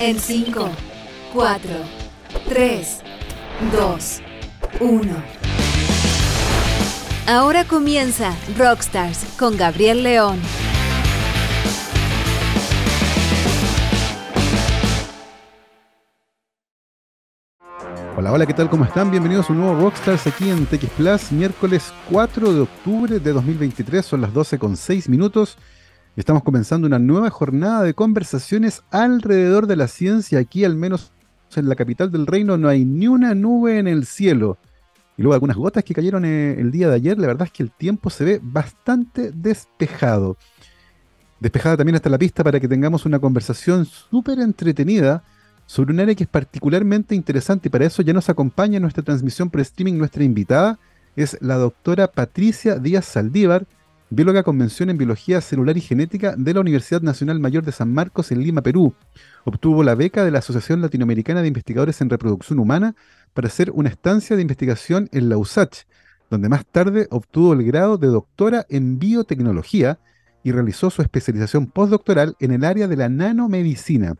En 5, 4, 3, 2, 1. Ahora comienza Rockstars con Gabriel León. Hola, hola, ¿qué tal? ¿Cómo están? Bienvenidos a un nuevo Rockstars aquí en TX Plus, miércoles 4 de octubre de 2023, son las 12 con 6 minutos. Estamos comenzando una nueva jornada de conversaciones alrededor de la ciencia. Aquí, al menos en la capital del reino, no hay ni una nube en el cielo. Y luego algunas gotas que cayeron eh, el día de ayer, la verdad es que el tiempo se ve bastante despejado. Despejada también está la pista para que tengamos una conversación súper entretenida sobre un área que es particularmente interesante y para eso ya nos acompaña en nuestra transmisión por streaming nuestra invitada, es la doctora Patricia Díaz Saldívar, bióloga con mención en Biología Celular y Genética de la Universidad Nacional Mayor de San Marcos en Lima, Perú. Obtuvo la beca de la Asociación Latinoamericana de Investigadores en Reproducción Humana para hacer una estancia de investigación en la USACH, donde más tarde obtuvo el grado de doctora en biotecnología y realizó su especialización postdoctoral en el área de la nanomedicina.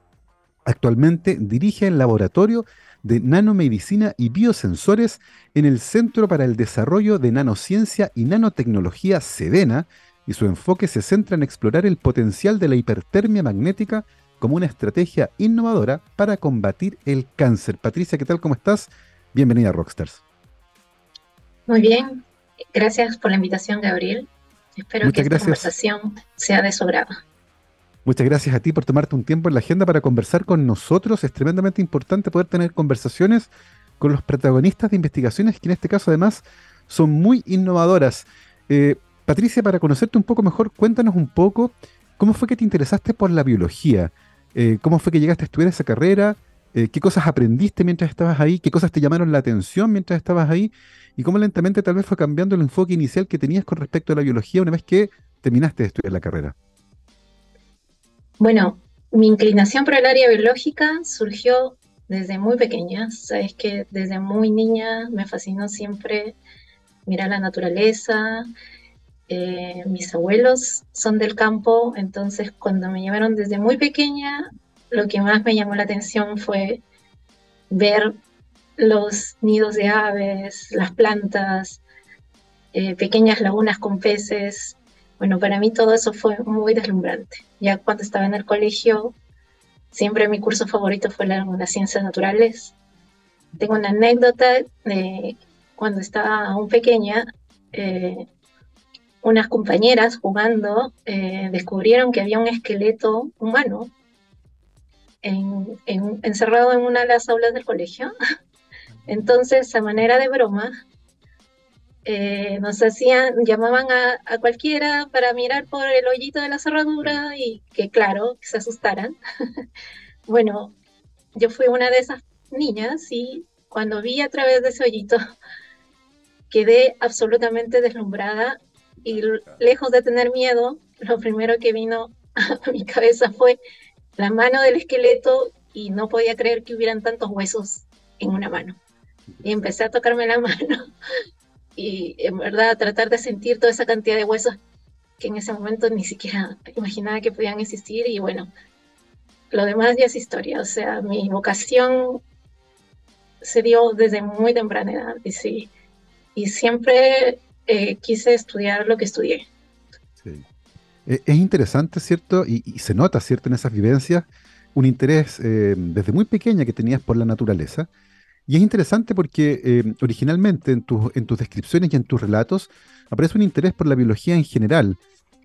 Actualmente dirige el laboratorio de nanomedicina y biosensores en el Centro para el Desarrollo de Nanociencia y Nanotecnología Sedena, y su enfoque se centra en explorar el potencial de la hipertermia magnética como una estrategia innovadora para combatir el cáncer. Patricia, ¿qué tal? ¿Cómo estás? Bienvenida a Rockstars. Muy bien, gracias por la invitación, Gabriel. Espero Muchas que gracias. esta conversación sea de su. Muchas gracias a ti por tomarte un tiempo en la agenda para conversar con nosotros. Es tremendamente importante poder tener conversaciones con los protagonistas de investigaciones que en este caso además son muy innovadoras. Eh, Patricia, para conocerte un poco mejor, cuéntanos un poco cómo fue que te interesaste por la biología, Eh, cómo fue que llegaste a estudiar esa carrera, Eh, qué cosas aprendiste mientras estabas ahí, qué cosas te llamaron la atención mientras estabas ahí y cómo lentamente tal vez fue cambiando el enfoque inicial que tenías con respecto a la biología una vez que terminaste de estudiar la carrera. Bueno, mi inclinación por el área biológica surgió desde muy pequeña. Sabes que desde muy niña me fascinó siempre mirar la naturaleza. Eh, mis abuelos son del campo, entonces cuando me llevaron desde muy pequeña, lo que más me llamó la atención fue ver los nidos de aves, las plantas, eh, pequeñas lagunas con peces. Bueno, para mí todo eso fue muy deslumbrante. Ya cuando estaba en el colegio, siempre mi curso favorito fue la- las ciencias naturales. Tengo una anécdota de cuando estaba aún pequeña, eh, unas compañeras jugando eh, descubrieron que había un esqueleto humano en- en- encerrado en una de las aulas del colegio. Entonces, a manera de broma, eh, nos hacían, llamaban a, a cualquiera para mirar por el hoyito de la cerradura y que claro, que se asustaran. bueno, yo fui una de esas niñas y cuando vi a través de ese hoyito quedé absolutamente deslumbrada y lejos de tener miedo, lo primero que vino a mi cabeza fue la mano del esqueleto y no podía creer que hubieran tantos huesos en una mano. Y empecé a tocarme la mano y en verdad tratar de sentir toda esa cantidad de huesos que en ese momento ni siquiera imaginaba que podían existir y bueno, lo demás ya es historia, o sea, mi vocación se dio desde muy temprana edad y sí, y siempre eh, quise estudiar lo que estudié. Sí. Eh, Es interesante, ¿cierto? Y, y se nota, ¿cierto? En esas vivencias, un interés eh, desde muy pequeña que tenías por la naturaleza. Y es interesante porque eh, originalmente en, tus- en tus descripciones y en tus relatos aparece un interés por la biología en general.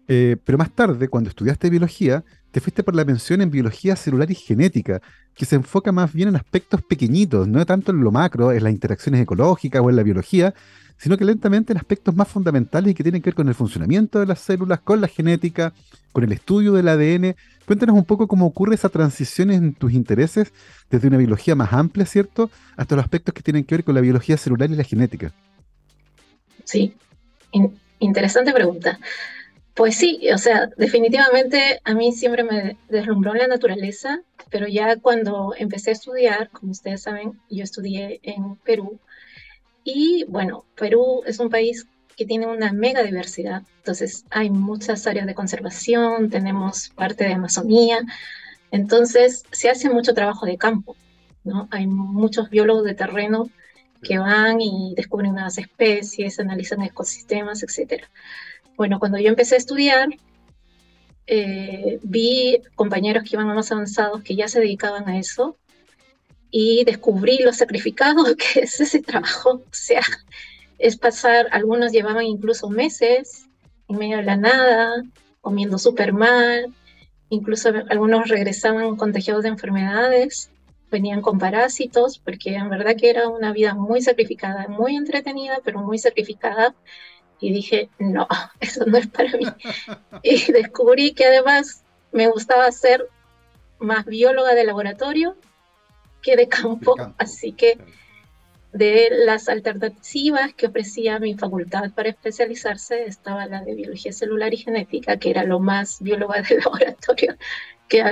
Eh, pero más tarde, cuando estudiaste biología, te fuiste por la mención en biología celular y genética, que se enfoca más bien en aspectos pequeñitos, no tanto en lo macro, en las interacciones ecológicas o en la biología, sino que lentamente en aspectos más fundamentales y que tienen que ver con el funcionamiento de las células, con la genética, con el estudio del ADN. Cuéntanos un poco cómo ocurre esa transición en tus intereses desde una biología más amplia, ¿cierto?, hasta los aspectos que tienen que ver con la biología celular y la genética. Sí, in- interesante pregunta. Pues sí, o sea, definitivamente a mí siempre me deslumbró la naturaleza, pero ya cuando empecé a estudiar, como ustedes saben, yo estudié en Perú y bueno, Perú es un país que tiene una mega diversidad, entonces hay muchas áreas de conservación, tenemos parte de Amazonía Entonces, se hace mucho trabajo de campo, ¿no? Hay muchos biólogos de terreno que van y descubren nuevas especies, analizan ecosistemas, etc. Bueno, cuando yo empecé a estudiar, eh, vi compañeros que iban más avanzados que ya se dedicaban a eso y descubrí lo sacrificado que es ese trabajo. O sea, es pasar, algunos llevaban incluso meses en medio de la nada, comiendo súper mal, incluso algunos regresaban contagiados de enfermedades, venían con parásitos, porque en verdad que era una vida muy sacrificada, muy entretenida, pero muy sacrificada. Y dije, no, eso no es para mí. y descubrí que además me gustaba ser más bióloga de laboratorio que de campo, así que de las alternativas que ofrecía mi facultad para especializarse estaba la de biología celular y genética, que era lo más bióloga del laboratorio que,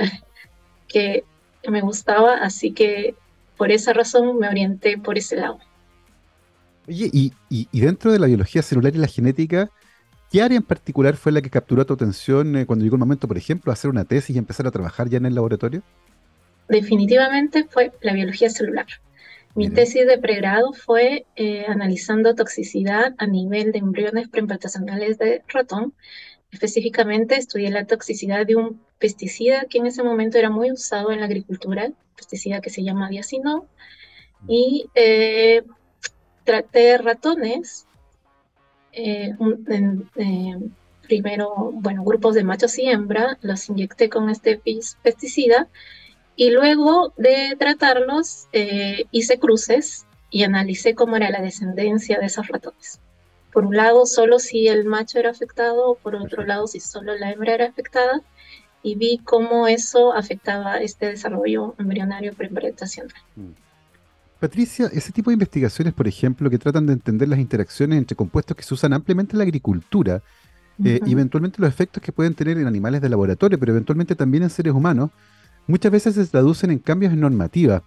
que me gustaba, así que por esa razón me orienté por ese lado. Oye, y, y, dentro de la biología celular y la genética, ¿qué área en particular fue la que capturó tu atención eh, cuando llegó el momento, por ejemplo, de hacer una tesis y empezar a trabajar ya en el laboratorio? Definitivamente fue la biología celular. Mi tesis de pregrado fue eh, analizando toxicidad a nivel de embriones preimplantacionales de ratón. Específicamente estudié la toxicidad de un pesticida que en ese momento era muy usado en la agricultura, pesticida que se llama diacino, y eh, traté ratones, eh, primero, bueno, grupos de machos y hembra, los inyecté con este pesticida y luego de tratarlos, eh, hice cruces y analicé cómo era la descendencia de esos ratones. Por un lado, solo si el macho era afectado, por otro lado, si solo la hembra era afectada, y vi cómo eso afectaba este desarrollo embrionario preimplantacional. Mm. Patricia, ese tipo de investigaciones, por ejemplo, que tratan de entender las interacciones entre compuestos que se usan ampliamente en la agricultura, eh, eventualmente los efectos que pueden tener en animales de laboratorio, pero eventualmente también en seres humanos, muchas veces se traducen en cambios en normativa.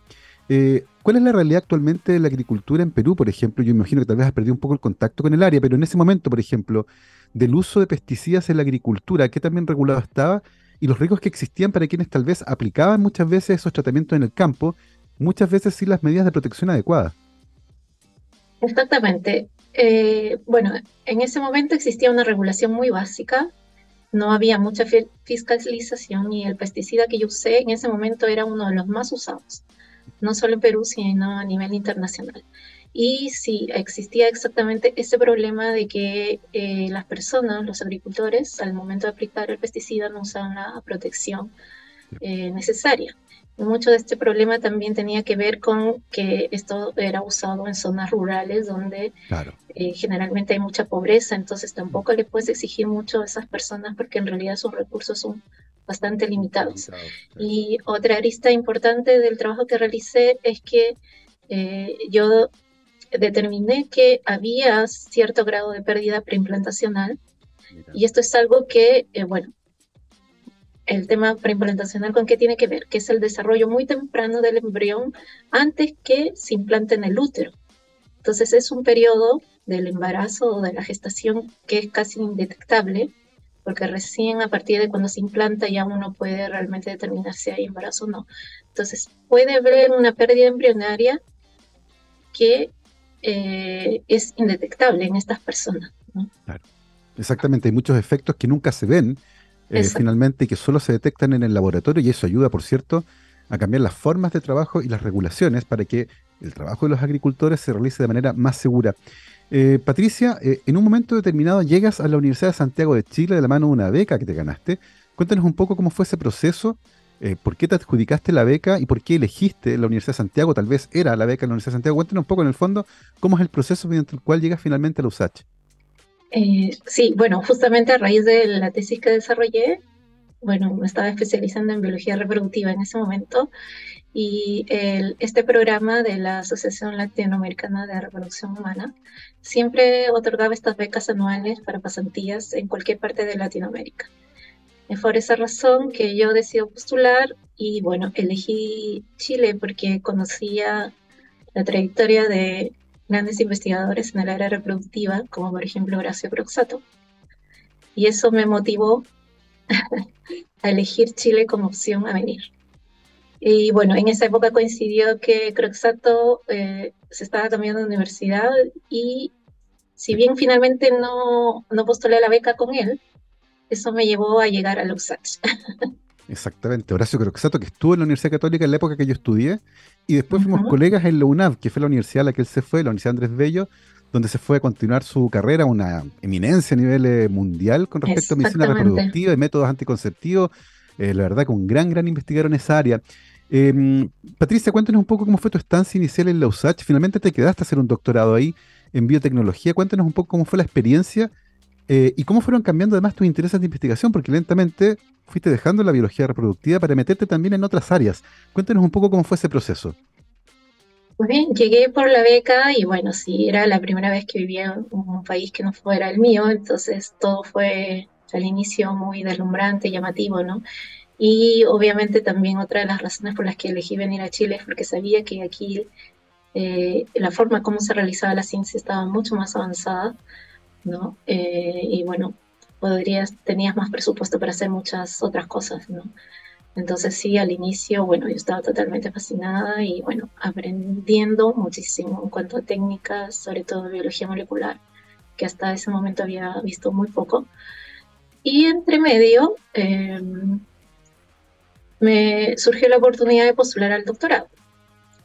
Eh, ¿Cuál es la realidad actualmente de la agricultura en Perú, por ejemplo? Yo imagino que tal vez has perdido un poco el contacto con el área, pero en ese momento, por ejemplo, del uso de pesticidas en la agricultura, ¿qué también regulado estaba? Y los riesgos que existían para quienes tal vez aplicaban muchas veces esos tratamientos en el campo, muchas veces sin las medidas de protección adecuadas. Exactamente. Eh, bueno, en ese momento existía una regulación muy básica no había mucha fiscalización y el pesticida que yo usé en ese momento era uno de los más usados, no solo en Perú, sino a nivel internacional. Y sí, existía exactamente ese problema de que eh, las personas, los agricultores, al momento de aplicar el pesticida no usaban la protección eh, necesaria. Mucho de este problema también tenía que ver con que esto era usado en zonas rurales donde eh, generalmente hay mucha pobreza, entonces tampoco le puedes exigir mucho a esas personas porque en realidad sus recursos son bastante limitados. Y otra arista importante del trabajo que realicé es que eh, yo determiné que había cierto grado de pérdida preimplantacional y esto es algo que, eh, bueno, el tema preimplantacional con qué tiene que ver, que es el desarrollo muy temprano del embrión antes que se implante en el útero. Entonces es un periodo del embarazo o de la gestación que es casi indetectable, porque recién a partir de cuando se implanta ya uno puede realmente determinar si hay embarazo o no. Entonces puede haber una pérdida embrionaria que eh, es indetectable en estas personas. Claro. Exactamente, hay muchos efectos que nunca se ven, eh, finalmente y que solo se detectan en el laboratorio y eso ayuda, por cierto, a cambiar las formas de trabajo y las regulaciones para que el trabajo de los agricultores se realice de manera más segura. Eh, Patricia, eh, en un momento determinado llegas a la Universidad de Santiago de Chile de la mano de una beca que te ganaste. Cuéntanos un poco cómo fue ese proceso, por qué te adjudicaste la beca y por qué elegiste la Universidad de Santiago, tal vez era la beca de la Universidad de Santiago. Cuéntanos un poco en el fondo cómo es el proceso mediante el cual llegas finalmente a la USACH. Eh, sí, bueno, justamente a raíz de la tesis que desarrollé, bueno, me estaba especializando en biología reproductiva en ese momento y este programa de la Asociación Latinoamericana de Reproducción Humana siempre otorgaba estas becas anuales para pasantías en cualquier parte de Latinoamérica. Es por esa razón que yo decidí postular y bueno, elegí Chile porque conocía la trayectoria de grandes investigadores en el área reproductiva, como por ejemplo Horacio Proxato. Y eso me motivó a elegir Chile como opción a venir. Y bueno, en esa época coincidió que Croxato eh, se estaba cambiando de universidad y si bien finalmente no, no postulé la beca con él, eso me llevó a llegar a USACH. Exactamente, Horacio Croxato, que estuvo en la Universidad Católica en la época que yo estudié, y después fuimos colegas en la UNAV, que fue la universidad a la que él se fue, la Universidad Andrés Bello, donde se fue a continuar su carrera, una eminencia a nivel eh, mundial con respecto a medicina reproductiva y métodos anticonceptivos. Eh, la verdad que un gran, gran investigador en esa área. Em, Patricia, cuéntanos un poco cómo fue tu estancia inicial en la USACH. Finalmente te quedaste a hacer un doctorado ahí en biotecnología. Cuéntanos un poco cómo fue la experiencia eh, y cómo fueron cambiando además tus intereses de investigación, porque lentamente fuiste dejando la biología reproductiva para meterte también en otras áreas. Cuéntanos un poco cómo fue ese proceso. Muy bien, llegué por la beca y bueno, sí, era la primera vez que vivía en un país que no fuera el mío, entonces todo fue al inicio muy deslumbrante, llamativo, ¿no? Y obviamente también otra de las razones por las que elegí venir a Chile es porque sabía que aquí eh, la forma como se realizaba la ciencia estaba mucho más avanzada, ¿no? Eh, y bueno, podrías, tenías más presupuesto para hacer muchas otras cosas, ¿no? Entonces sí, al inicio, bueno, yo estaba totalmente fascinada y bueno, aprendiendo muchísimo en cuanto a técnicas, sobre todo biología molecular, que hasta ese momento había visto muy poco. Y entre medio em, me surgió la oportunidad de postular al doctorado.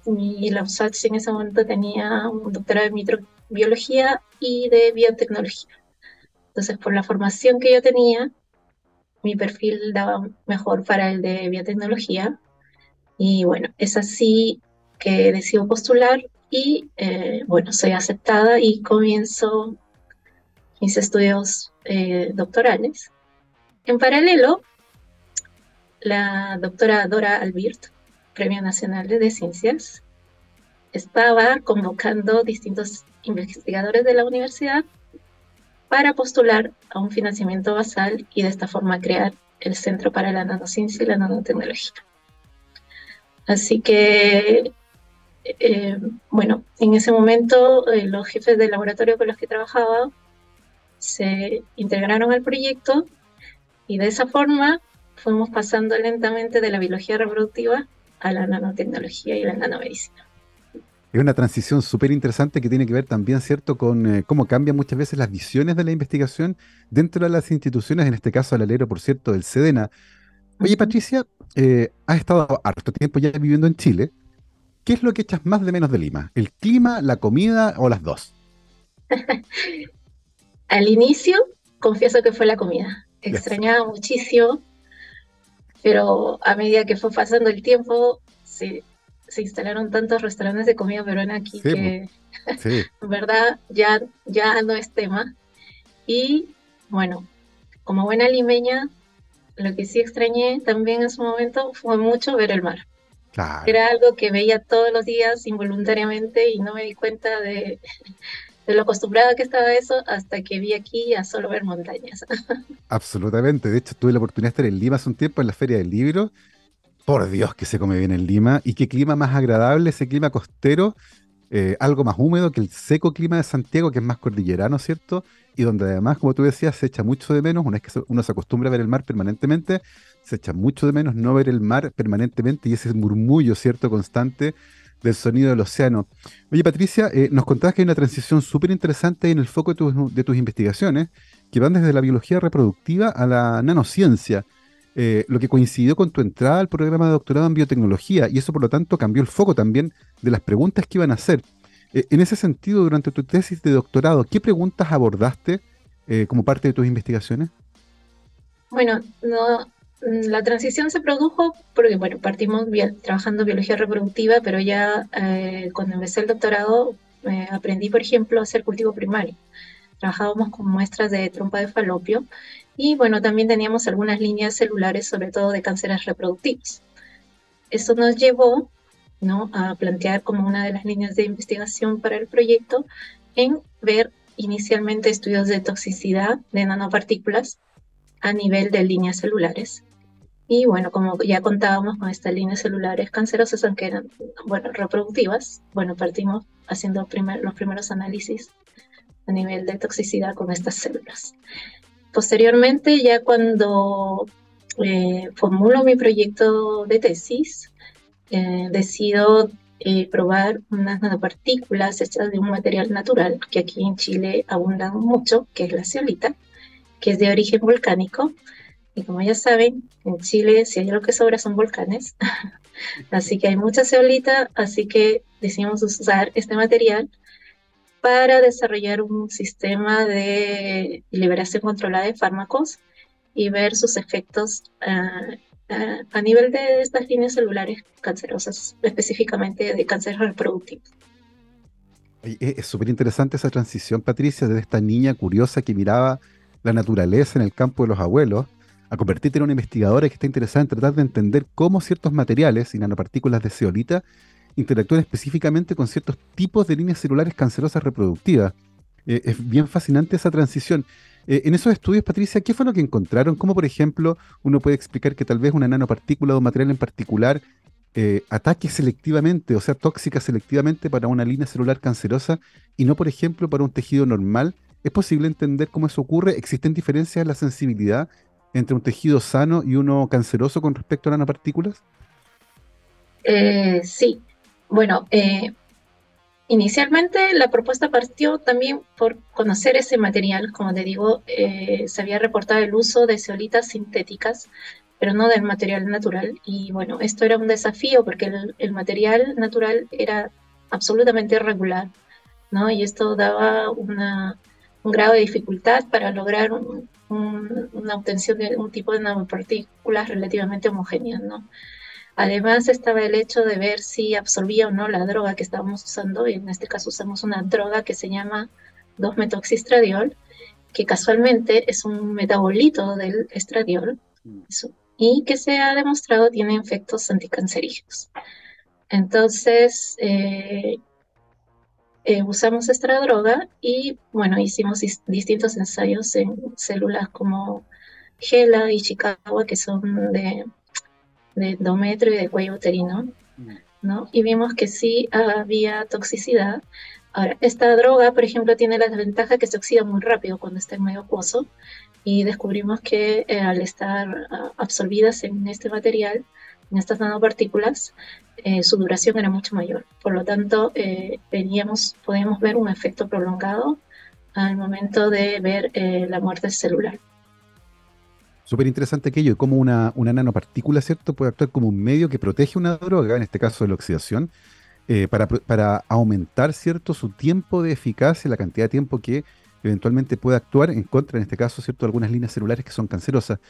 Y la USACH en ese momento tenía un doctorado de microbiología y de biotecnología. Entonces, por la formación que yo tenía, mi perfil daba mejor para el de biotecnología. Y bueno, es así que decido postular y eh, bueno, soy aceptada y comienzo mis estudios eh, doctorales. En paralelo, la doctora Dora Albirt, Premio Nacional de Ciencias, estaba convocando distintos investigadores de la universidad para postular a un financiamiento basal y de esta forma crear el Centro para la Nanociencia y la Nanotecnología. Así que, eh, bueno, en ese momento eh, los jefes del laboratorio con los que trabajaba se integraron al proyecto y de esa forma fuimos pasando lentamente de la biología reproductiva a la nanotecnología y la nanomedicina es una transición súper interesante que tiene que ver también, ¿cierto?, con eh, cómo cambian muchas veces las visiones de la investigación dentro de las instituciones, en este caso al alero, por cierto, del SEDENA. Oye, Patricia, eh, has estado harto tiempo ya viviendo en Chile. ¿Qué es lo que echas más de menos de Lima? ¿El clima, la comida o las dos? al inicio, confieso que fue la comida. Extrañaba muchísimo, pero a medida que fue pasando el tiempo, sí, se instalaron tantos restaurantes de comida peruana aquí que, en verdad, ya, ya no es tema. Y bueno, como buena limeña, lo que sí extrañé también en su momento fue mucho ver el mar. Era algo que veía todos los días involuntariamente y no me di cuenta de, de lo acostumbrada que estaba eso hasta que vi aquí a solo ver montañas. Absolutamente. De hecho, tuve la oportunidad de estar en Lima hace un tiempo en la Feria del Libro por Dios que se come bien en Lima. Y qué clima más agradable, ese clima costero, eh, algo más húmedo que el seco clima de Santiago, que es más cordillerano, ¿cierto? Y donde además, como tú decías, se echa mucho de menos, una vez que uno se acostumbra a ver el mar permanentemente, se echa mucho de menos no ver el mar permanentemente y ese murmullo, ¿cierto?, constante del sonido del océano. Oye, Patricia, eh, nos contabas que hay una transición súper interesante en el foco de de tus investigaciones, que van desde la biología reproductiva a la nanociencia. Eh, lo que coincidió con tu entrada al programa de doctorado en biotecnología y eso por lo tanto cambió el foco también de las preguntas que iban a hacer. Eh, en ese sentido, durante tu tesis de doctorado, ¿qué preguntas abordaste eh, como parte de tus investigaciones? Bueno, no, la transición se produjo porque, bueno, partimos trabajando biología reproductiva, pero ya cuando empecé el doctorado aprendí, por ejemplo, a hacer cultivo primario. Trabajábamos con muestras de trompa de falopio y bueno, también teníamos algunas líneas celulares, sobre todo de cánceres reproductivos. Esto nos llevó ¿no? a plantear como una de las líneas de investigación para el proyecto en ver inicialmente estudios de toxicidad de nanopartículas a nivel de líneas celulares. Y bueno, como ya contábamos con estas líneas celulares cancerosas, aunque eran, bueno, reproductivas, bueno, partimos haciendo los primeros análisis a nivel de toxicidad con estas células. Posteriormente, ya cuando eh, formulo mi proyecto de tesis, eh, decido eh, probar unas nanopartículas hechas de un material natural que aquí en Chile abundan mucho, que es la ceolita, que es de origen volcánico. Y como ya saben, en Chile si hay algo que sobra son volcanes. así que hay mucha ceolita, así que decidimos usar este material para desarrollar un sistema de liberación controlada de fármacos y ver sus efectos uh, a nivel de estas líneas celulares cancerosas, específicamente de cáncer reproductivo. Es súper interesante esa transición, Patricia, de esta niña curiosa que miraba la naturaleza en el campo de los abuelos, a convertirte en una investigadora que está interesada en tratar de entender cómo ciertos materiales y nanopartículas de zeolita interactúan específicamente con ciertos tipos de líneas celulares cancerosas reproductivas. Eh, es bien fascinante esa transición. Eh, en esos estudios, Patricia, ¿qué fue lo que encontraron? ¿Cómo, por ejemplo, uno puede explicar que tal vez una nanopartícula o un material en particular eh, ataque selectivamente, o sea, tóxica selectivamente para una línea celular cancerosa y no, por ejemplo, para un tejido normal? ¿Es posible entender cómo eso ocurre? ¿Existen diferencias en la sensibilidad entre un tejido sano y uno canceroso con respecto a nanopartículas? Eh, sí. Bueno, Inicialmente la propuesta partió también por conocer ese material, como te digo, eh, se había reportado el uso de ceolitas sintéticas, pero no del material natural. Y bueno, esto era un desafío porque el, material natural era absolutamente irregular, ¿no? Y esto daba una, un grado de dificultad para lograr una obtención de un tipo de nanopartículas relativamente homogéneas, ¿no? Además estaba el hecho de ver si absorbía o no la droga que estábamos usando, y en este caso usamos una droga que se llama 2-metoxistradiol, que casualmente es un metabolito del estradiol mm. y que se ha demostrado tiene efectos anticancerígenos. Entonces, eh, eh, usamos esta droga y, bueno, hicimos distintos ensayos en células como Gela y Chicago, que son de de endometrio y de cuello uterino, ¿no? Y vimos que sí había toxicidad. Ahora, esta droga, por ejemplo, tiene la desventaja que se oxida muy rápido cuando está en medio acuoso y descubrimos que eh, al estar ah, absorbidas en este material, en estas nanopartículas, eh, su duración era mucho mayor. Por lo tanto, eh, veníamos, podíamos ver un efecto prolongado al momento de ver la muerte celular. Súper interesante aquello, de cómo una, una, nanopartícula, ¿cierto?, puede actuar como un medio que protege una droga, en este caso de la oxidación, eh, para, para, aumentar, ¿cierto?, su tiempo de eficacia, la cantidad de tiempo que eventualmente puede actuar en contra, en este caso, ¿cierto?, algunas líneas celulares que son cancerosas.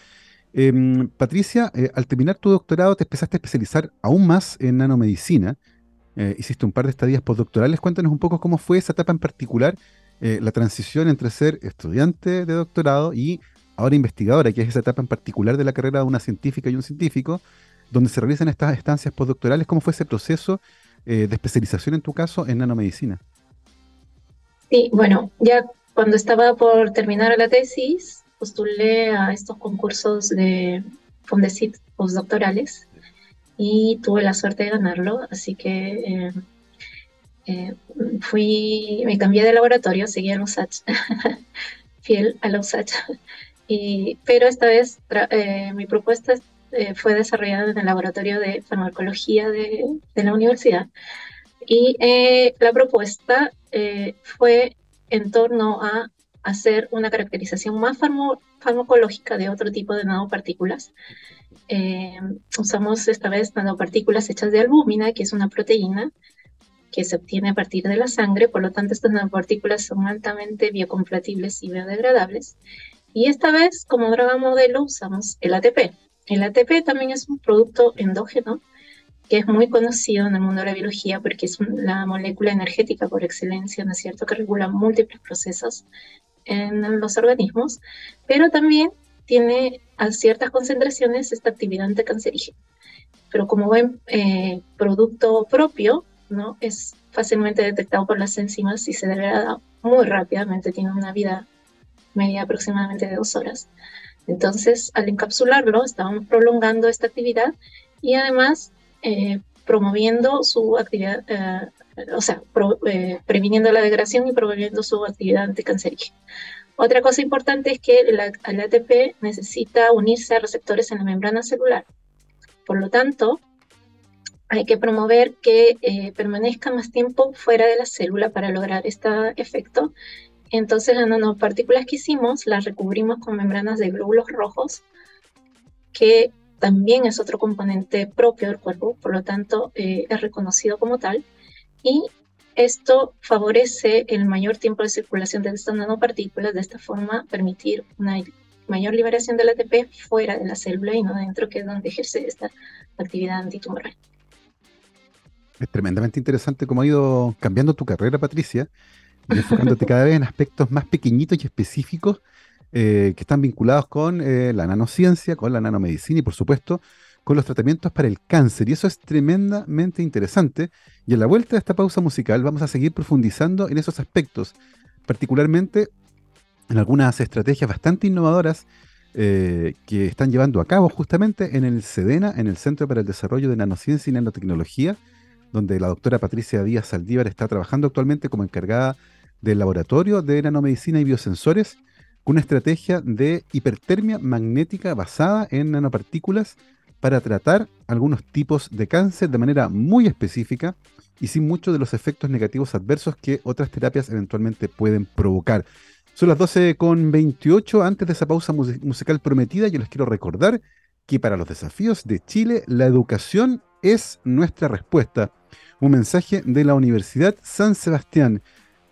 Em, Patricia, eh, al terminar tu doctorado te empezaste a especializar aún más en nanomedicina. Eh, hiciste un par de estadías postdoctorales. Cuéntanos un poco cómo fue esa etapa en particular, la transición entre ser estudiante de doctorado y ahora investigadora, que es esa etapa en particular de la carrera de una científica y un científico, donde se realizan estas estancias postdoctorales. ¿Cómo fue ese proceso eh, de especialización en tu caso en nanomedicina? Sí, bueno, ya cuando estaba por terminar la tesis, postulé a estos concursos de Fondesit postdoctorales y tuve la suerte de ganarlo, así que eh, eh, fui, me cambié de laboratorio, seguí en USACH, fiel a la USACH, pero esta vez eh, mi propuesta eh, fue desarrollada en el laboratorio de farmacología de, de la universidad. Y eh, la propuesta fue en torno a hacer una caracterización más farmacológica de otro tipo de nanopartículas. usamos esta vez nanopartículas hechas de albúmina, que es una proteína que se obtiene a partir de la sangre, por lo tanto estas nanopartículas son altamente biocompatibles y biodegradables y esta vez, como droga modelo, usamos el ATP. El ATP también es un producto endógeno que es muy conocido en el mundo de la biología porque es la molécula energética por excelencia, ¿no es cierto?, que regula múltiples procesos en los organismos, pero también tiene a ciertas concentraciones esta actividad anticancerígena. Pero como buen eh, producto propio, ¿no? es fácilmente detectado por las enzimas y se degrada muy rápidamente, tiene una vida media aproximadamente de dos horas. Entonces, al encapsularlo, estábamos prolongando esta actividad y además eh, promoviendo su actividad, eh, o sea, eh, previniendo la degradación y promoviendo su actividad anticancerígena. Otra cosa importante es que el, el ATP necesita unirse a receptores en la membrana celular. Por lo tanto, hay que promover que eh, permanezca más tiempo fuera de la célula para lograr este efecto. Entonces las nanopartículas que hicimos las recubrimos con membranas de glóbulos rojos, que también es otro componente propio del cuerpo, por lo tanto eh, es reconocido como tal. Y esto favorece el mayor tiempo de circulación de estas nanopartículas, de esta forma permitir una mayor liberación del ATP fuera de la célula y no dentro, que es donde ejerce esta actividad antitumoral. Es tremendamente interesante cómo ha ido cambiando tu carrera, Patricia, y enfocándote cada vez en aspectos más pequeñitos y específicos eh, que están vinculados con eh, la nanociencia, con la nanomedicina y, por supuesto, con los tratamientos para el cáncer. Y eso es tremendamente interesante. Y en la vuelta de esta pausa musical vamos a seguir profundizando en esos aspectos, particularmente en algunas estrategias bastante innovadoras eh, que están llevando a cabo justamente en el SEDENA, en el Centro para el Desarrollo de Nanociencia y Nanotecnología, donde la doctora Patricia Díaz Saldívar está trabajando actualmente como encargada del laboratorio de nanomedicina y biosensores, con una estrategia de hipertermia magnética basada en nanopartículas para tratar algunos tipos de cáncer de manera muy específica y sin muchos de los efectos negativos adversos que otras terapias eventualmente pueden provocar. Son las 12 con 28. Antes de esa pausa musical prometida, yo les quiero recordar que para los desafíos de Chile, la educación es nuestra respuesta. Un mensaje de la Universidad San Sebastián.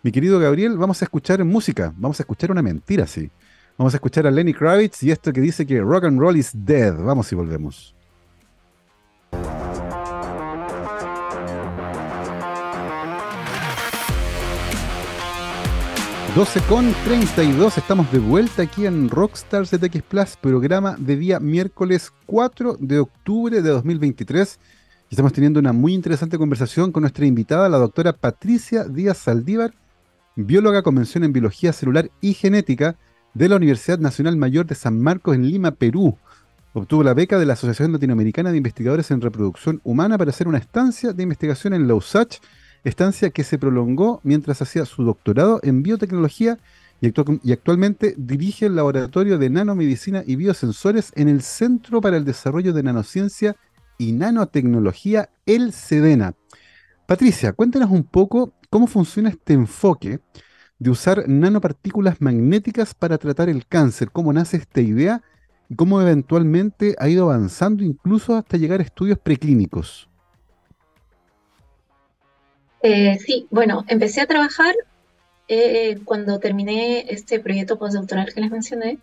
Mi querido Gabriel, vamos a escuchar música, vamos a escuchar una mentira, sí. Vamos a escuchar a Lenny Kravitz y esto que dice que rock and roll is dead. Vamos y volvemos. 12 con 32, estamos de vuelta aquí en Rockstar ZX Plus, programa de día miércoles 4 de octubre de 2023. Estamos teniendo una muy interesante conversación con nuestra invitada, la doctora Patricia Díaz Saldívar, bióloga con mención en biología celular y genética de la Universidad Nacional Mayor de San Marcos en Lima, Perú. Obtuvo la beca de la Asociación Latinoamericana de Investigadores en Reproducción Humana para hacer una estancia de investigación en la USACH estancia que se prolongó mientras hacía su doctorado en biotecnología y, actualmente dirige el laboratorio de nanomedicina y biosensores en el Centro para el Desarrollo de Nanociencia y Nanotecnología, el SEDENA. Patricia, cuéntanos un poco cómo funciona este enfoque de usar nanopartículas magnéticas para tratar el cáncer, cómo nace esta idea y cómo eventualmente ha ido avanzando incluso hasta llegar a estudios preclínicos. Eh, sí, bueno, empecé a trabajar eh, cuando terminé este proyecto postdoctoral que les mencioné.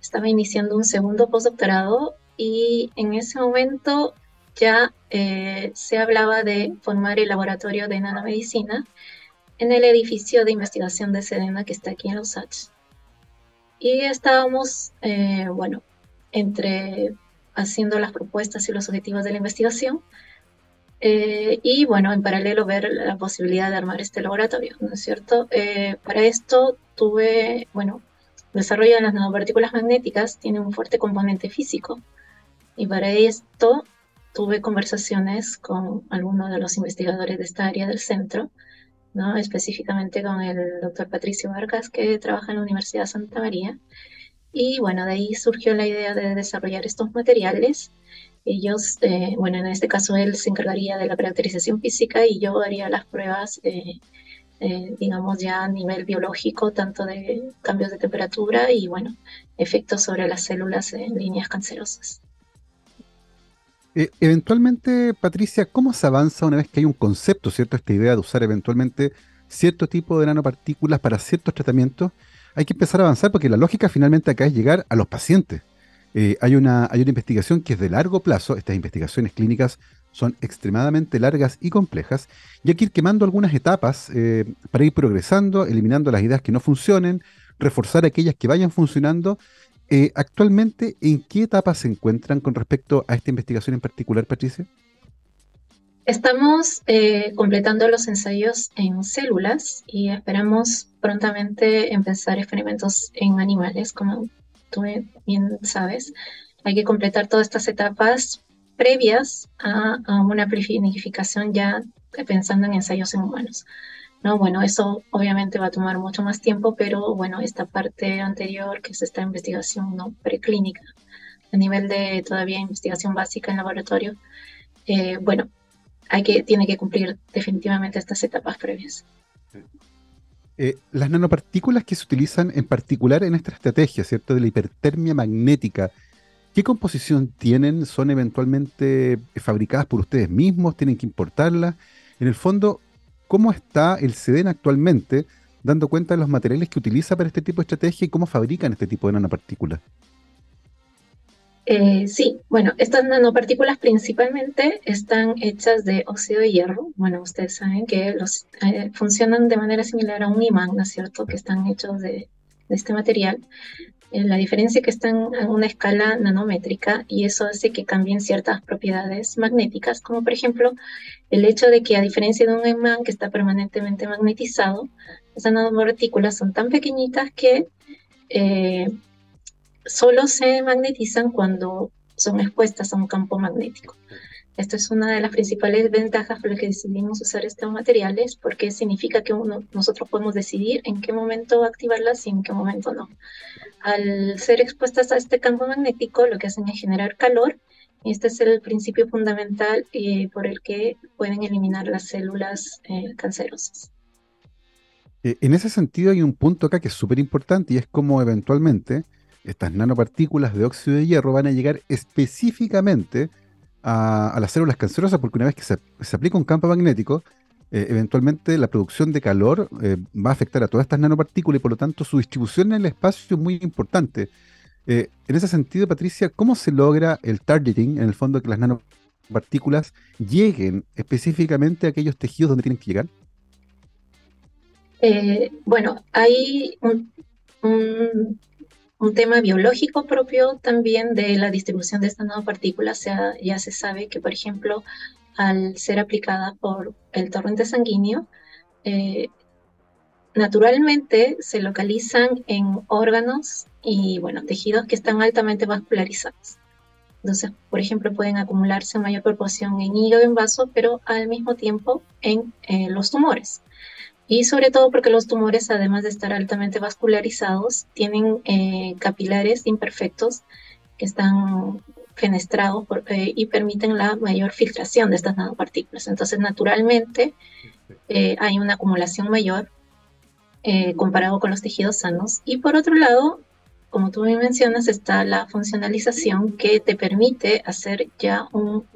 Estaba iniciando un segundo postdoctorado y en ese momento ya eh, se hablaba de formar el laboratorio de nanomedicina en el edificio de investigación de Sedena que está aquí en Los Ángeles. Y estábamos, bueno, entre haciendo las propuestas y los objetivos de la investigación eh, y bueno, en paralelo ver la posibilidad de armar este laboratorio, ¿no es cierto? Eh, para esto tuve, bueno, el desarrollo de las nanopartículas magnéticas tiene un fuerte componente físico y para esto tuve conversaciones con algunos de los investigadores de esta área del centro, ¿no? específicamente con el doctor Patricio Vargas, que trabaja en la Universidad Santa María. Y bueno, de ahí surgió la idea de desarrollar estos materiales ellos, eh, bueno, en este caso él se encargaría de la caracterización física y yo haría las pruebas, eh, eh, digamos, ya a nivel biológico, tanto de cambios de temperatura y, bueno, efectos sobre las células en líneas cancerosas. Eventualmente, Patricia, ¿cómo se avanza una vez que hay un concepto, ¿cierto? Esta idea de usar eventualmente cierto tipo de nanopartículas para ciertos tratamientos. Hay que empezar a avanzar porque la lógica finalmente acá es llegar a los pacientes. Eh, hay, una, hay una investigación que es de largo plazo, estas investigaciones clínicas son extremadamente largas y complejas, y hay que ir quemando algunas etapas eh, para ir progresando, eliminando las ideas que no funcionen, reforzar aquellas que vayan funcionando. Eh, actualmente, ¿en qué etapa se encuentran con respecto a esta investigación en particular, Patricia? Estamos completando los ensayos en células y esperamos prontamente empezar experimentos en animales, como tú bien sabes, hay que completar todas estas etapas previas a, una planificación ya pensando en ensayos en humanos. ¿No? Bueno, eso obviamente va a tomar mucho más tiempo, pero bueno, esta parte anterior, que es esta investigación no preclínica, a nivel de todavía investigación básica en laboratorio, eh, bueno, hay que, tiene que cumplir definitivamente estas etapas previas. Eh, las nanopartículas que se utilizan en particular en esta estrategia, ¿cierto? De la hipertermia magnética, ¿qué composición tienen? ¿Son eventualmente fabricadas por ustedes mismos? ¿Tienen que importarlas? En el fondo, ¿cómo está el SEDEN actualmente dando cuenta de los materiales que utiliza para este tipo de estrategia y cómo fabrican este tipo de nanopartículas? Eh, sí, bueno, estas nanopartículas principalmente están hechas de óxido de hierro. Bueno, ustedes saben que los eh, funcionan de manera similar a un imán, ¿no es cierto? Que están hechos de, este material. Eh, la diferencia es que están a una escala nanométrica y eso hace que cambien ciertas propiedades magnéticas, como por ejemplo el hecho de que a diferencia de un imán que está permanentemente magnetizado, esas nanopartículas son tan pequeñitas que solo se magnetizan cuando son expuestas a un campo magnético. Esta es una de las principales ventajas por las que decidimos usar estos materiales, porque significa que nosotros podemos decidir en qué momento activarlas y en qué momento no. Al ser expuestas a este campo magnético, lo que hacen es generar calor, y este es el principio fundamental eh, por el que pueden eliminar las células eh, cancerosas. Eh, en ese sentido hay un punto acá que es súper importante y es como eventualmente estas nanopartículas de óxido de hierro van a llegar específicamente a, las células cancerosas porque una vez que se, aplica un campo magnético, eh, eventualmente la producción de calor eh, va a afectar a todas estas nanopartículas y por lo tanto su distribución en el espacio es muy importante. Eh, en ese sentido, Patricia, ¿cómo se logra el targeting, en el fondo, que las nanopartículas lleguen específicamente a aquellos tejidos donde tienen que llegar? bueno, hay un tema biológico propio también de la distribución de estas nanopartículas. ya se sabe que, por ejemplo, al ser aplicada por el torrente sanguíneo, eh, naturalmente se localizan en órganos y bueno, tejidos que están altamente vascularizados. Entonces, por ejemplo, pueden acumularse en mayor proporción en hígado en vaso, pero al mismo tiempo en eh, los tumores. Y sobre todo porque los tumores, además de estar altamente vascularizados, tienen eh, capilares imperfectos que están fenestrados eh, y permiten la mayor filtración de estas nanopartículas. Entonces, naturalmente, eh, hay una acumulación mayor comparado con los tejidos sanos. Y por otro lado, como tú me mencionas, está la funcionalización que te permite hacer ya un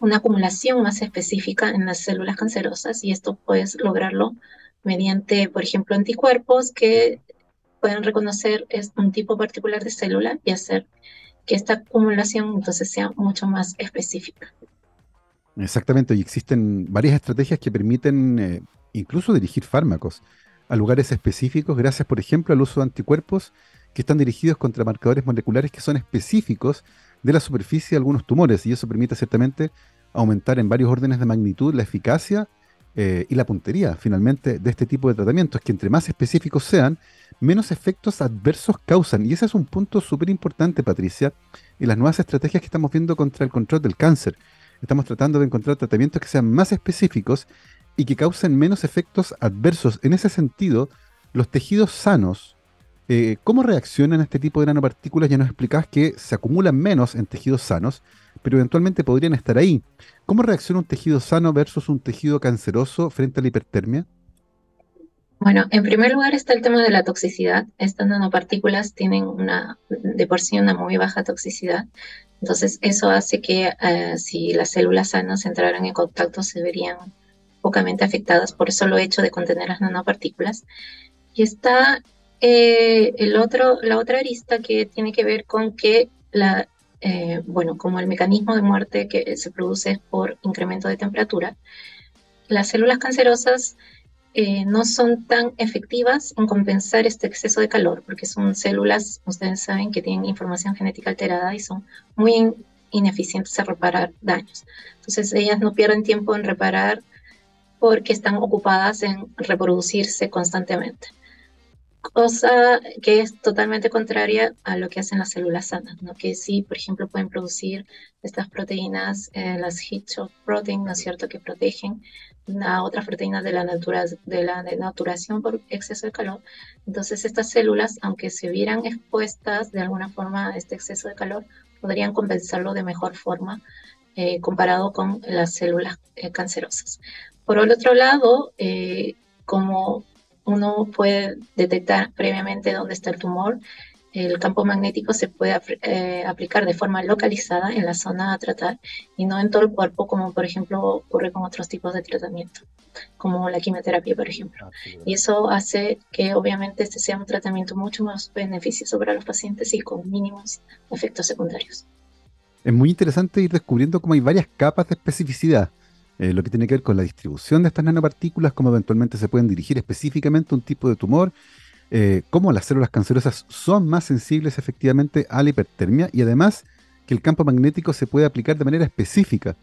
una acumulación más específica en las células cancerosas y esto puedes lograrlo mediante, por ejemplo, anticuerpos que pueden reconocer un tipo particular de célula y hacer que esta acumulación entonces sea mucho más específica. Exactamente, y existen varias estrategias que permiten eh, incluso dirigir fármacos a lugares específicos gracias, por ejemplo, al uso de anticuerpos que están dirigidos contra marcadores moleculares que son específicos de la superficie algunos tumores y eso permite ciertamente aumentar en varios órdenes de magnitud la eficacia eh, y la puntería finalmente de este tipo de tratamientos, que entre más específicos sean, menos efectos adversos causan. Y ese es un punto súper importante, Patricia, en las nuevas estrategias que estamos viendo contra el control del cáncer. Estamos tratando de encontrar tratamientos que sean más específicos y que causen menos efectos adversos. En ese sentido, los tejidos sanos, eh, ¿Cómo reaccionan a este tipo de nanopartículas? Ya nos explicás que se acumulan menos en tejidos sanos, pero eventualmente podrían estar ahí. ¿Cómo reacciona un tejido sano versus un tejido canceroso frente a la hipertermia? Bueno, en primer lugar está el tema de la toxicidad. Estas nanopartículas tienen una, de por sí una muy baja toxicidad. Entonces, eso hace que eh, si las células sanas entraran en contacto se verían pocamente afectadas por el solo hecho de contener las nanopartículas. Y está eh, el otro, la otra arista que tiene que ver con que la, eh, bueno, como el mecanismo de muerte que se produce por incremento de temperatura, las células cancerosas eh, no son tan efectivas en compensar este exceso de calor, porque son células, ustedes saben, que tienen información genética alterada y son muy ineficientes a reparar daños. Entonces ellas no pierden tiempo en reparar porque están ocupadas en reproducirse constantemente cosa que es totalmente contraria a lo que hacen las células sanas, ¿no? que sí, por ejemplo, pueden producir estas proteínas, eh, las heat shock protein, ¿no es cierto?, que protegen a otras proteínas de la, natura, de la denaturación por exceso de calor. Entonces, estas células, aunque se vieran expuestas de alguna forma a este exceso de calor, podrían compensarlo de mejor forma eh, comparado con las células eh, cancerosas. Por el otro lado, como uno puede detectar previamente dónde está el tumor, el campo magnético se puede eh, aplicar de forma localizada en la zona a tratar y no en todo el cuerpo, como por ejemplo ocurre con otros tipos de tratamiento, como la quimioterapia, por ejemplo. Y eso hace que obviamente este sea un tratamiento mucho más beneficioso para los pacientes y con mínimos efectos secundarios. Es muy interesante ir descubriendo cómo hay varias capas de especificidad. Eh, lo que tiene que ver con la distribución de estas nanopartículas, cómo eventualmente se pueden dirigir específicamente a un tipo de tumor eh, cómo las células cancerosas son más sensibles efectivamente a la hipertermia y además que el campo magnético se puede aplicar de manera específica.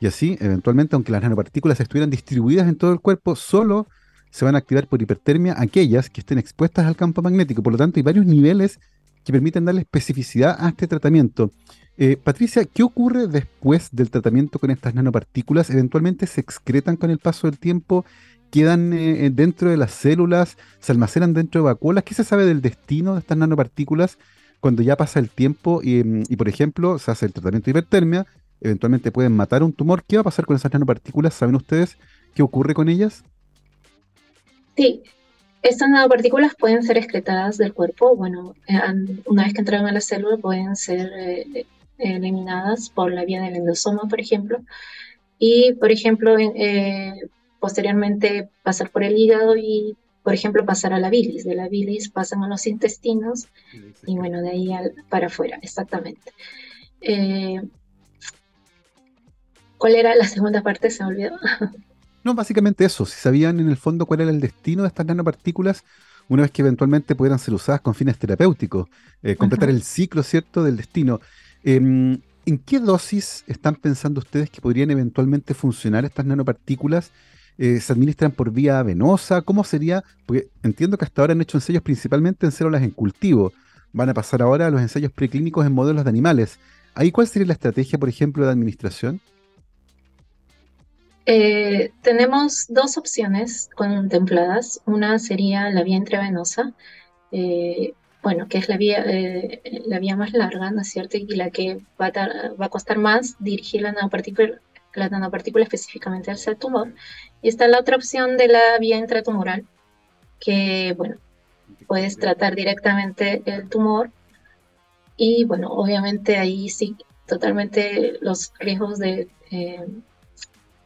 Y así, eventualmente, aunque las nanopartículas estuvieran distribuidas en todo el cuerpo, solo se van a activar por hipertermia aquellas que estén expuestas al campo magnético. Por lo tanto, hay varios niveles que permiten darle especificidad a este tratamiento. Eh, Patricia, ¿qué ocurre después del tratamiento con estas nanopartículas? ¿Eventualmente se excretan con el paso del tiempo quedan eh, eh, dentro de las células, se almacenan dentro de vacuolas. ¿Qué se sabe del destino de estas nanopartículas cuando ya pasa el tiempo y, mm, por ejemplo, se hace el tratamiento de hipertermia? Eventualmente pueden matar un tumor. ¿Qué va a pasar con esas nanopartículas? ¿Saben ustedes qué ocurre con ellas? Sí, estas nanopartículas pueden ser excretadas del cuerpo. Bueno, una vez que entran a la célula pueden ser eliminadas por la vía del endosoma, por ejemplo. Y, por ejemplo, eh, posteriormente pasar por el hígado y, por ejemplo, pasar a la bilis. De la bilis pasan a los intestinos y bueno, de ahí para afuera, exactamente. Eh, ¿Cuál era la segunda parte? Se me olvidó. No, básicamente eso. Si sabían en el fondo cuál era el destino de estas nanopartículas, una vez que eventualmente pudieran ser usadas con fines terapéuticos, eh, completar el ciclo, ¿cierto?, del destino. Em, ¿En qué dosis están pensando ustedes que podrían eventualmente funcionar estas nanopartículas eh, se administran por vía venosa? ¿Cómo sería? Porque entiendo que hasta ahora han hecho ensayos principalmente en células en cultivo. Van a pasar ahora a los ensayos preclínicos en modelos de animales. ¿Ahí cuál sería la estrategia, por ejemplo, de administración? Eh, tenemos dos opciones contempladas. Una sería la vía intravenosa, eh, bueno, que es la vía, la vía más larga, ¿no es cierto? Y la que va a, va a costar más dirigir la nanopartícula, la nanopartícula específicamente hacia el tumor. Y está la otra opción de la vía intratumoral, que, bueno, puedes tratar directamente el tumor y, bueno, obviamente ahí sí, totalmente los riesgos de, eh,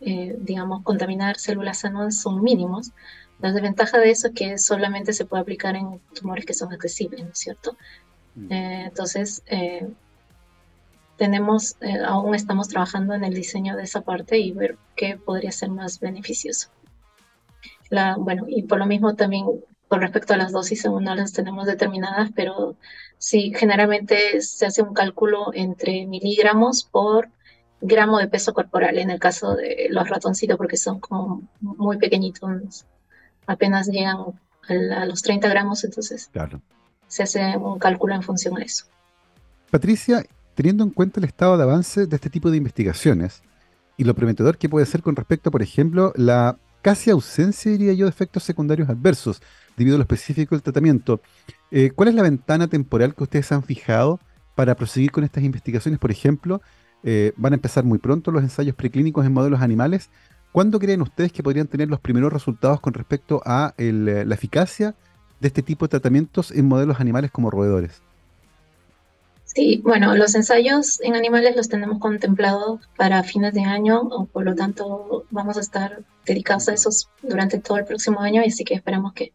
eh, digamos, contaminar células sanas son mínimos. La desventaja de eso es que solamente se puede aplicar en tumores que son accesibles, ¿no es cierto? Mm. Eh, entonces, tenemos, eh, aún estamos trabajando en el diseño de esa parte y ver qué podría ser más beneficioso. La, bueno, y por lo mismo también con respecto a las dosis aún no las tenemos determinadas, pero sí, generalmente se hace un cálculo entre miligramos por gramo de peso corporal, en el caso de los ratoncitos, porque son como muy pequeñitos, apenas llegan a, los 30 gramos, entonces claro. se hace un cálculo en función a eso. Patricia, teniendo en cuenta el estado de avance de este tipo de investigaciones y lo prometedor que puede ser con respecto, por ejemplo, la casi ausencia, diría yo, de efectos secundarios adversos debido a lo específico del tratamiento, eh, ¿cuál es la ventana temporal que ustedes han fijado para proseguir con estas investigaciones? Por ejemplo, eh, van a empezar muy pronto los ensayos preclínicos en modelos animales. ¿Cuándo creen ustedes que podrían tener los primeros resultados con respecto a eh, la eficacia de este tipo de tratamientos en modelos animales como roedores? Sí, bueno, los ensayos en animales los tenemos contemplados para fines de año, por lo tanto vamos a estar dedicados a esos durante todo el próximo año así que esperamos que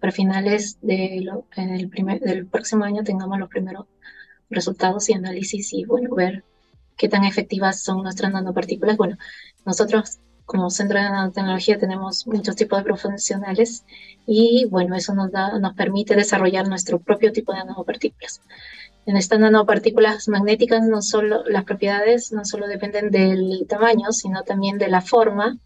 para finales de primer, del próximo año tengamos los primeros resultados y análisis y bueno, ver qué tan efectivas son nuestras nanopartículas. Bueno, nosotros como centro de nanotecnología tenemos muchos tipos de profesionales y bueno, eso nos, da, nos permite desarrollar nuestro propio tipo de nanopartículas. En estas nanopartículas magnéticas no solo las propiedades no solo dependen del tamaño, sino también de la forma.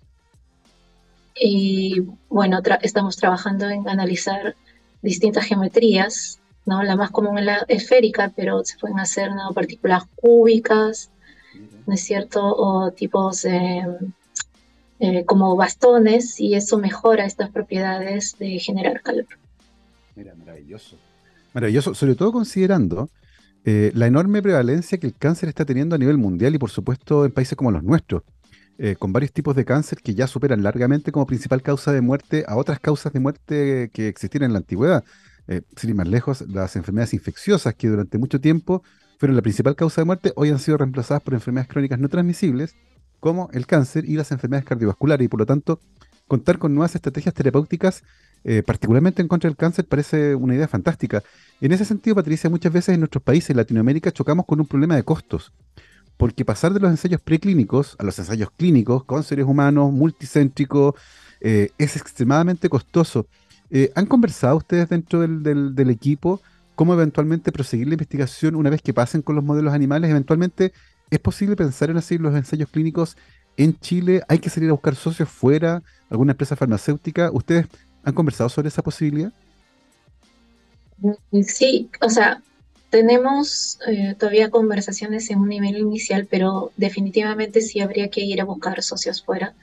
Y bueno, estamos trabajando en analizar distintas geometrías, ¿no? La más común es la esférica, pero se pueden hacer nanopartículas cúbicas, ¿no es cierto? O tipos eh, como bastones, y eso mejora estas propiedades de generar calor. Mira, maravilloso. Maravilloso, sobre todo considerando eh, la enorme prevalencia que el cáncer está teniendo a nivel mundial y por supuesto en países como los nuestros, eh, con varios tipos de cáncer que ya superan largamente como principal causa de muerte a otras causas de muerte que existían en la antigüedad. Eh, sin ir más lejos, las enfermedades infecciosas que durante mucho tiempo fueron la principal causa de muerte, hoy han sido reemplazadas por enfermedades crónicas no transmisibles como el cáncer y las enfermedades cardiovasculares y por lo tanto contar con nuevas estrategias terapéuticas, eh, particularmente en contra del cáncer, parece una idea fantástica. En ese sentido, Patricia, muchas veces en nuestros países, en Latinoamérica, chocamos con un problema de costos, porque pasar de los ensayos preclínicos a los ensayos clínicos con seres humanos, multicéntricos, eh, es extremadamente costoso. Eh, ¿Han conversado ustedes dentro del, del equipo cómo eventualmente proseguir la investigación una vez que pasen con los modelos animales? Eventualmente, ¿es posible pensar en hacer los ensayos clínicos en Chile? ¿Hay que salir a buscar socios fuera? ¿Alguna empresa farmacéutica? ¿Ustedes han conversado sobre esa posibilidad? Mm, sí, o sea, tenemos eh, todavía conversaciones en un nivel inicial, pero definitivamente sí habría que ir a buscar socios fuera.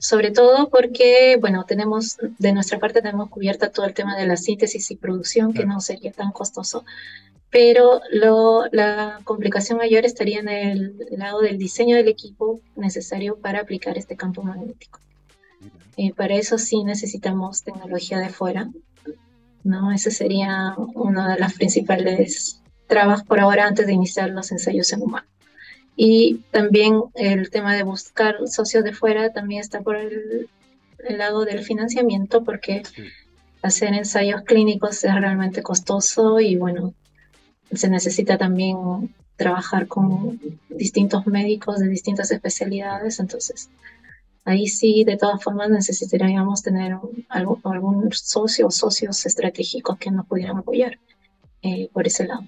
Sobre todo porque, bueno, tenemos, de nuestra parte tenemos cubierta todo el tema de la síntesis y producción, que no sería tan costoso pero lo, la complicación mayor estaría en el lado del diseño del equipo necesario para aplicar este campo magnético. Y para eso sí necesitamos tecnología de fuera, ¿no? Ese sería una de las principales trabas por ahora antes de iniciar los ensayos en humanos. Y también el tema de buscar socios de fuera también está por el, el lado del financiamiento, porque hacer ensayos clínicos es realmente costoso y bueno, se necesita también trabajar con distintos médicos de distintas especialidades, entonces ahí sí, de todas formas, necesitaríamos tener algo, algún socio o socios estratégicos que nos pudieran apoyar eh, por ese lado.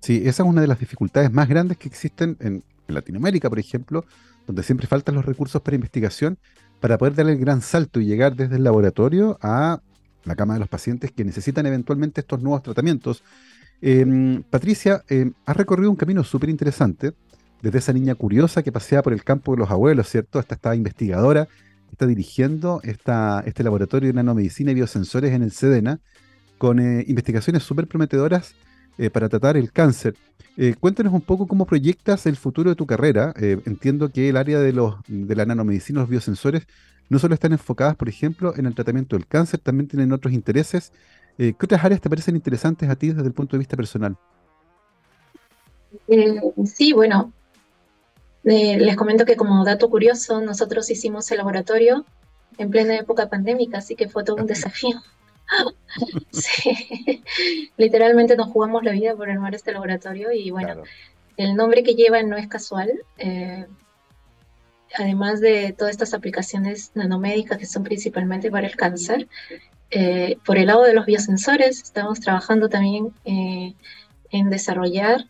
Sí, esa es una de las dificultades más grandes que existen en, Latinoamérica, por ejemplo, donde siempre faltan los recursos para investigación para poder dar el gran salto y llegar desde el laboratorio a la cama de los pacientes que necesitan eventualmente estos nuevos tratamientos Em, Patricia, eh, has recorrido un camino súper interesante, desde esa niña curiosa que pasea por el campo de los abuelos, ¿cierto? Hasta esta investigadora, está dirigiendo este laboratorio de nanomedicina y biosensores en el SEDENA, con eh, investigaciones súper prometedoras eh, para tratar el cáncer. cuéntanos un poco cómo proyectas el futuro de tu carrera. entiendo que el área de, los, de la nanomedicina los biosensores no solo están enfocadas, por ejemplo, en el tratamiento del cáncer, también tienen otros intereses eh, ¿Qué otras áreas te parecen interesantes a ti desde el punto de vista personal? Eh, sí, bueno, eh, les comento que como dato curioso, nosotros hicimos el laboratorio en plena época pandémica, así que fue todo un desafío. sí. Literalmente nos jugamos la vida por armar este laboratorio y bueno, el nombre que lleva no es casual. además de todas estas aplicaciones nanomédicas que son principalmente para el cáncer, eh, por el lado de los biosensores, estamos trabajando también eh, en desarrollar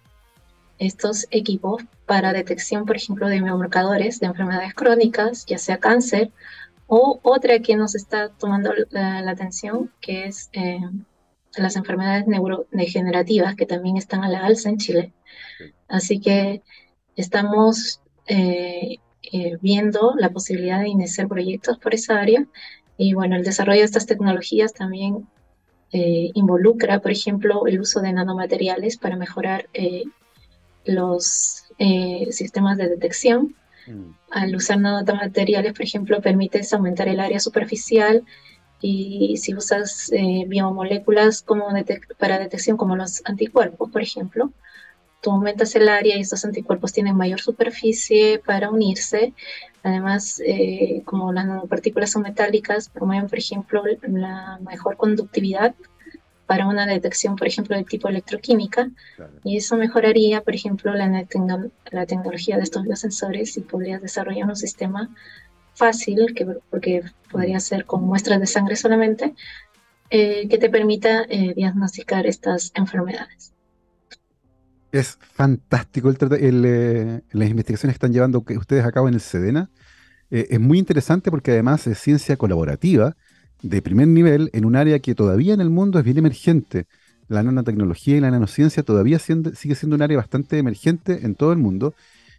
estos equipos para detección, por ejemplo, de biomarcadores de enfermedades crónicas, ya sea cáncer, o otra que nos está tomando la, atención, que es eh, las enfermedades neurodegenerativas, que también están a la alza en Chile. Así que estamos viendo la posibilidad de iniciar proyectos por esa área y bueno, el desarrollo de estas tecnologías también eh, involucra, por ejemplo, el uso de nanomateriales para mejorar eh, los eh, sistemas de detección. Al usar nanomateriales, por ejemplo, permites aumentar el área superficial y si usas biomoléculas como para detección como los anticuerpos, por ejemplo, tú aumentas el área y estos anticuerpos tienen mayor superficie para unirse. Además, eh, como las nanopartículas son metálicas, promueven, por ejemplo, la mejor conductividad para una detección, por ejemplo, de tipo electroquímica. Y eso mejoraría, por ejemplo, la, la tecnología de estos biosensores y podrías desarrollar un sistema fácil, que, porque podría ser con muestras de sangre solamente, eh, que te permita eh, diagnosticar estas enfermedades. Es fantástico el, eh, las investigaciones que están llevando que ustedes a cabo en el SEDENA. Eh, es muy interesante porque además es ciencia colaborativa de primer nivel en un área que todavía en el mundo es bien emergente. La nanotecnología y la nanociencia todavía sigue siendo un área bastante emergente en todo el mundo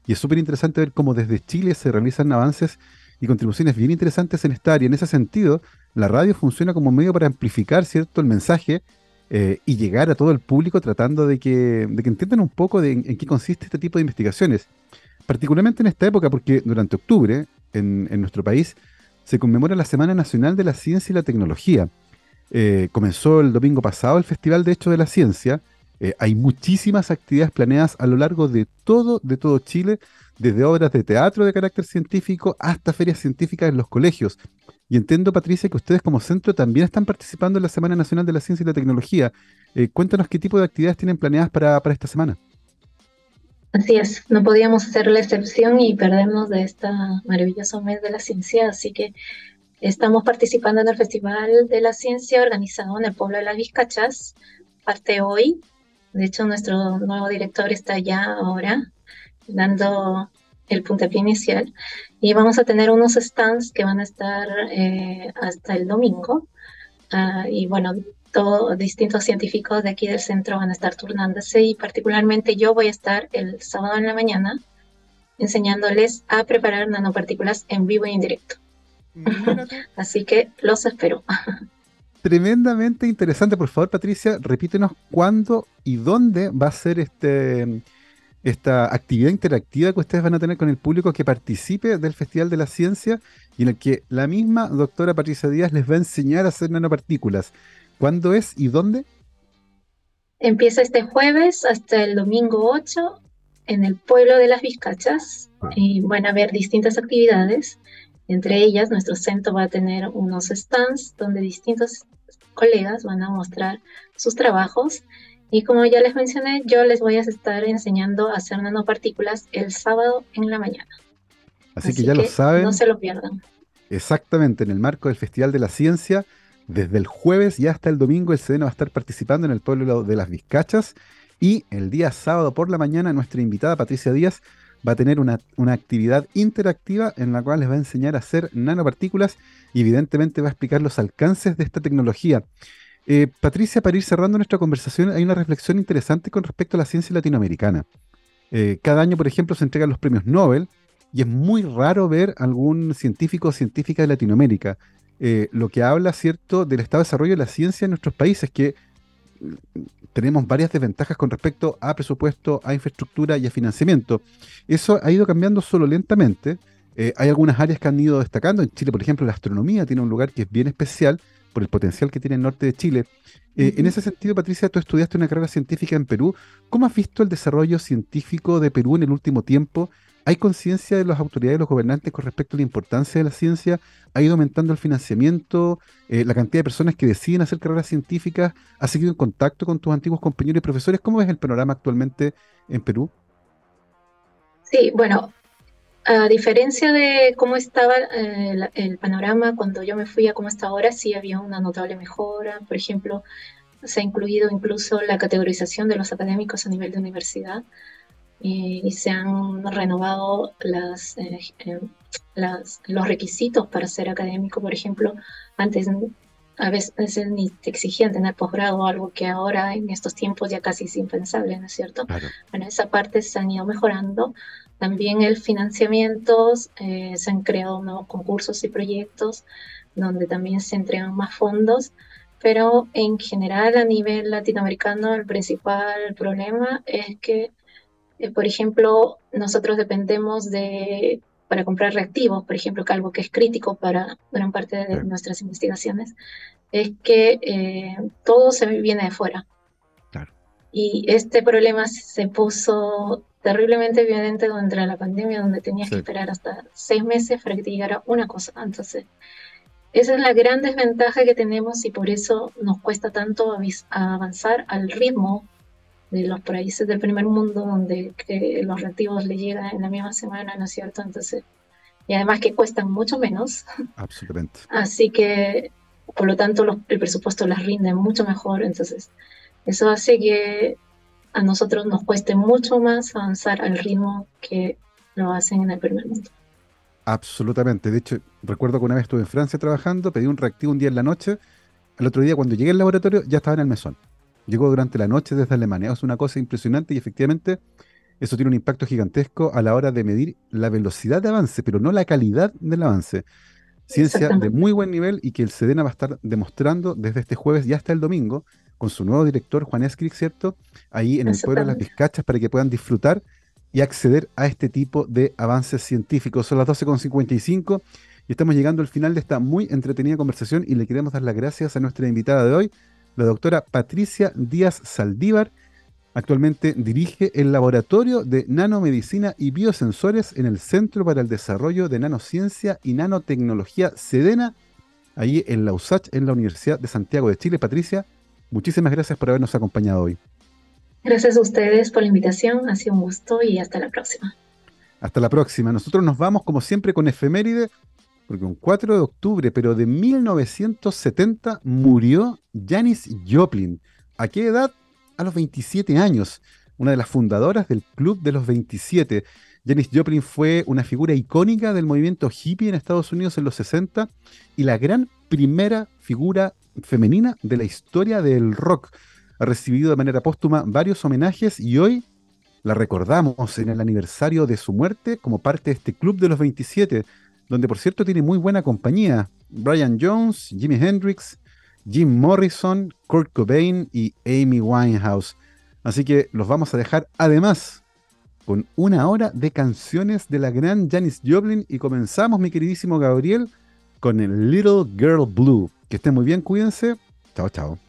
y es súper interesante ver cómo desde Chile se realizan avances y contribuciones bien interesantes en esta área. En ese sentido, la radio funciona como medio para amplificar ¿cierto? el mensaje eh, y llegar a todo el público tratando de que, de que entiendan un poco de en, qué consiste este tipo de investigaciones. Particularmente en esta época, porque durante octubre en, en nuestro país se conmemora la Semana Nacional de la Ciencia y la Tecnología. Eh, comenzó el domingo pasado el Festival de Hecho de la Ciencia. Eh, hay muchísimas actividades planeadas a lo largo de todo, de todo Chile, desde obras de teatro de carácter científico hasta ferias científicas en los colegios. Y entiendo, Patricia, que ustedes como centro también están participando en la Semana Nacional de la Ciencia y la Tecnología. Eh, cuéntanos qué tipo de actividades tienen planeadas para, para esta semana. Así es, no podíamos hacer la excepción y perdernos de esta maravilloso mes de la ciencia, así que estamos participando en el Festival de la Ciencia organizado en el pueblo de las Vizcachas, parte hoy. De hecho, nuestro nuevo director está allá ahora dando el puntapié inicial y vamos a tener unos stands que van a estar eh, hasta el domingo. Uh, y bueno, distintos científicos de aquí del centro van a estar turnándose y particularmente yo voy a estar el sábado en la mañana enseñándoles a preparar nanopartículas en vivo y en directo. Así que los espero. Tremendamente interesante. Por favor, Patricia, repítenos cuándo y dónde va a ser este, esta actividad interactiva que ustedes van a tener con el público que participe del Festival de la Ciencia y en el que la misma doctora Patricia Díaz les va a enseñar a hacer nanopartículas. ¿Cuándo es y dónde? Empieza este jueves hasta el domingo 8 en el pueblo de las Vizcachas ah. y van a haber distintas actividades. Entre ellas, nuestro centro va a tener unos stands donde distintos colegas van a mostrar sus trabajos. Y como ya les mencioné, yo les voy a estar enseñando a hacer nanopartículas el sábado en la mañana. Así, que ya lo saben. No se lo pierdan. Exactamente, en el marco del Festival de la Ciencia, desde el jueves y hasta el domingo el CDN va a estar participando en el pueblo de las Vizcachas y el día sábado por la mañana nuestra invitada Patricia Díaz va a tener una, actividad interactiva en la cual les va a enseñar a hacer nanopartículas y evidentemente va a explicar los alcances de esta tecnología. Eh, Patricia, para ir cerrando nuestra conversación, hay una reflexión interesante con respecto a la ciencia latinoamericana. Eh, cada año, por ejemplo, se entregan los premios Nobel y es muy raro ver algún científico o científica de Latinoamérica. Eh, lo que habla, ¿cierto?, del estado de desarrollo de la ciencia en nuestros países, que mm, tenemos varias desventajas con respecto a presupuesto, a infraestructura y a financiamiento. Eso ha ido cambiando solo lentamente. Eh, hay algunas áreas que han ido destacando. En Chile, por ejemplo, la astronomía tiene un lugar que es bien especial por el potencial que tiene el norte de Chile. Eh, en ese sentido, Patricia, tú estudiaste una carrera científica en Perú. ¿Cómo has visto el desarrollo científico de Perú en el último tiempo? ¿Hay conciencia de las autoridades y los gobernantes con respecto a la importancia de la ciencia? ¿Ha ido aumentando el financiamiento? Eh, ¿La cantidad de personas que deciden hacer carreras científicas? ¿Has seguido en contacto con tus antiguos compañeros y profesores? ¿Cómo ves el panorama actualmente en Perú? Sí, bueno, a diferencia de cómo estaba eh, el, panorama cuando yo me fui a cómo está ahora, sí había una notable mejora. Por ejemplo, se ha incluido incluso la categorización de los académicos a nivel de universidad y se han renovado las, eh, eh, las, los requisitos para ser académico. Por ejemplo, antes a veces ni te exigían tener posgrado, algo que ahora en estos tiempos ya casi es impensable, ¿no es cierto? Bueno, esa parte se han ido mejorando. También el financiamiento, eh, se han creado nuevos concursos y proyectos donde también se entregan más fondos, pero en general a nivel latinoamericano el principal problema es que eh, por ejemplo, nosotros dependemos de, para comprar reactivos, por ejemplo, que algo que es crítico para gran parte de nuestras investigaciones, es que eh, todo se viene de fuera. Y este problema se puso terriblemente evidente durante la pandemia, donde tenías que esperar hasta seis meses para que te llegara una cosa. Entonces, esa es la gran desventaja que tenemos y por eso nos cuesta tanto avanzar al ritmo de los países del primer mundo donde los reactivos le llegan en la misma semana, ¿no es cierto? Entonces, y además que cuestan mucho menos. Absolutamente. Así que, por lo tanto, el presupuesto les rinde mucho mejor. Entonces, eso hace que a nosotros nos cueste mucho más avanzar al ritmo que lo hacen en el primer mundo. Absolutamente. De hecho, recuerdo que una vez estuve en Francia trabajando, pedí un reactivo un día en la noche. El otro día, cuando llegué al laboratorio, ya estaba en el mesón llegó durante la noche desde Alemania. Es una cosa impresionante y efectivamente eso tiene un impacto gigantesco a la hora de medir la velocidad de avance, pero no la calidad del avance. Ciencia de muy buen nivel y que el SEDENA va a estar demostrando desde este jueves y hasta el domingo con su nuevo director, Juan Escric, ¿cierto? Ahí en el pueblo de las Vizcachas para que puedan disfrutar y acceder a este tipo de avances científicos. Son las 12.55 y estamos llegando al final de esta muy entretenida conversación y le queremos dar las gracias a nuestra invitada de hoy, la doctora Patricia Díaz Saldívar. Actualmente dirige el Laboratorio de Nanomedicina y Biosensores en el Centro para el Desarrollo de Nanociencia y Nanotecnología Sedena, ahí en la USACH, en la Universidad de Santiago de Chile. Patricia, muchísimas gracias por habernos acompañado hoy. Gracias a ustedes por la invitación, ha sido un gusto y hasta la próxima. Hasta la próxima. Nosotros nos vamos como siempre con efeméride, porque un 4 de octubre, pero de 1970, murió Janis Joplin. ¿A qué edad? A los 27 años. Una de las fundadoras del Club de los 27. Janis Joplin fue una figura icónica del movimiento hippie en Estados Unidos en los 60 y la gran primera figura femenina de la historia del rock. Ha recibido de manera póstuma varios homenajes y hoy la recordamos en el aniversario de su muerte como parte de este Club de los 27 donde por cierto tiene muy buena compañía. Brian Jones, Jimi Hendrix, Jim Morrison, Kurt Cobain y Amy Winehouse. Así que los vamos a dejar además con una hora de canciones de la gran Janis Joplin y comenzamos, mi queridísimo Gabriel, con el Little Girl Blue. Que estén muy bien, cuídense. Chao, chao.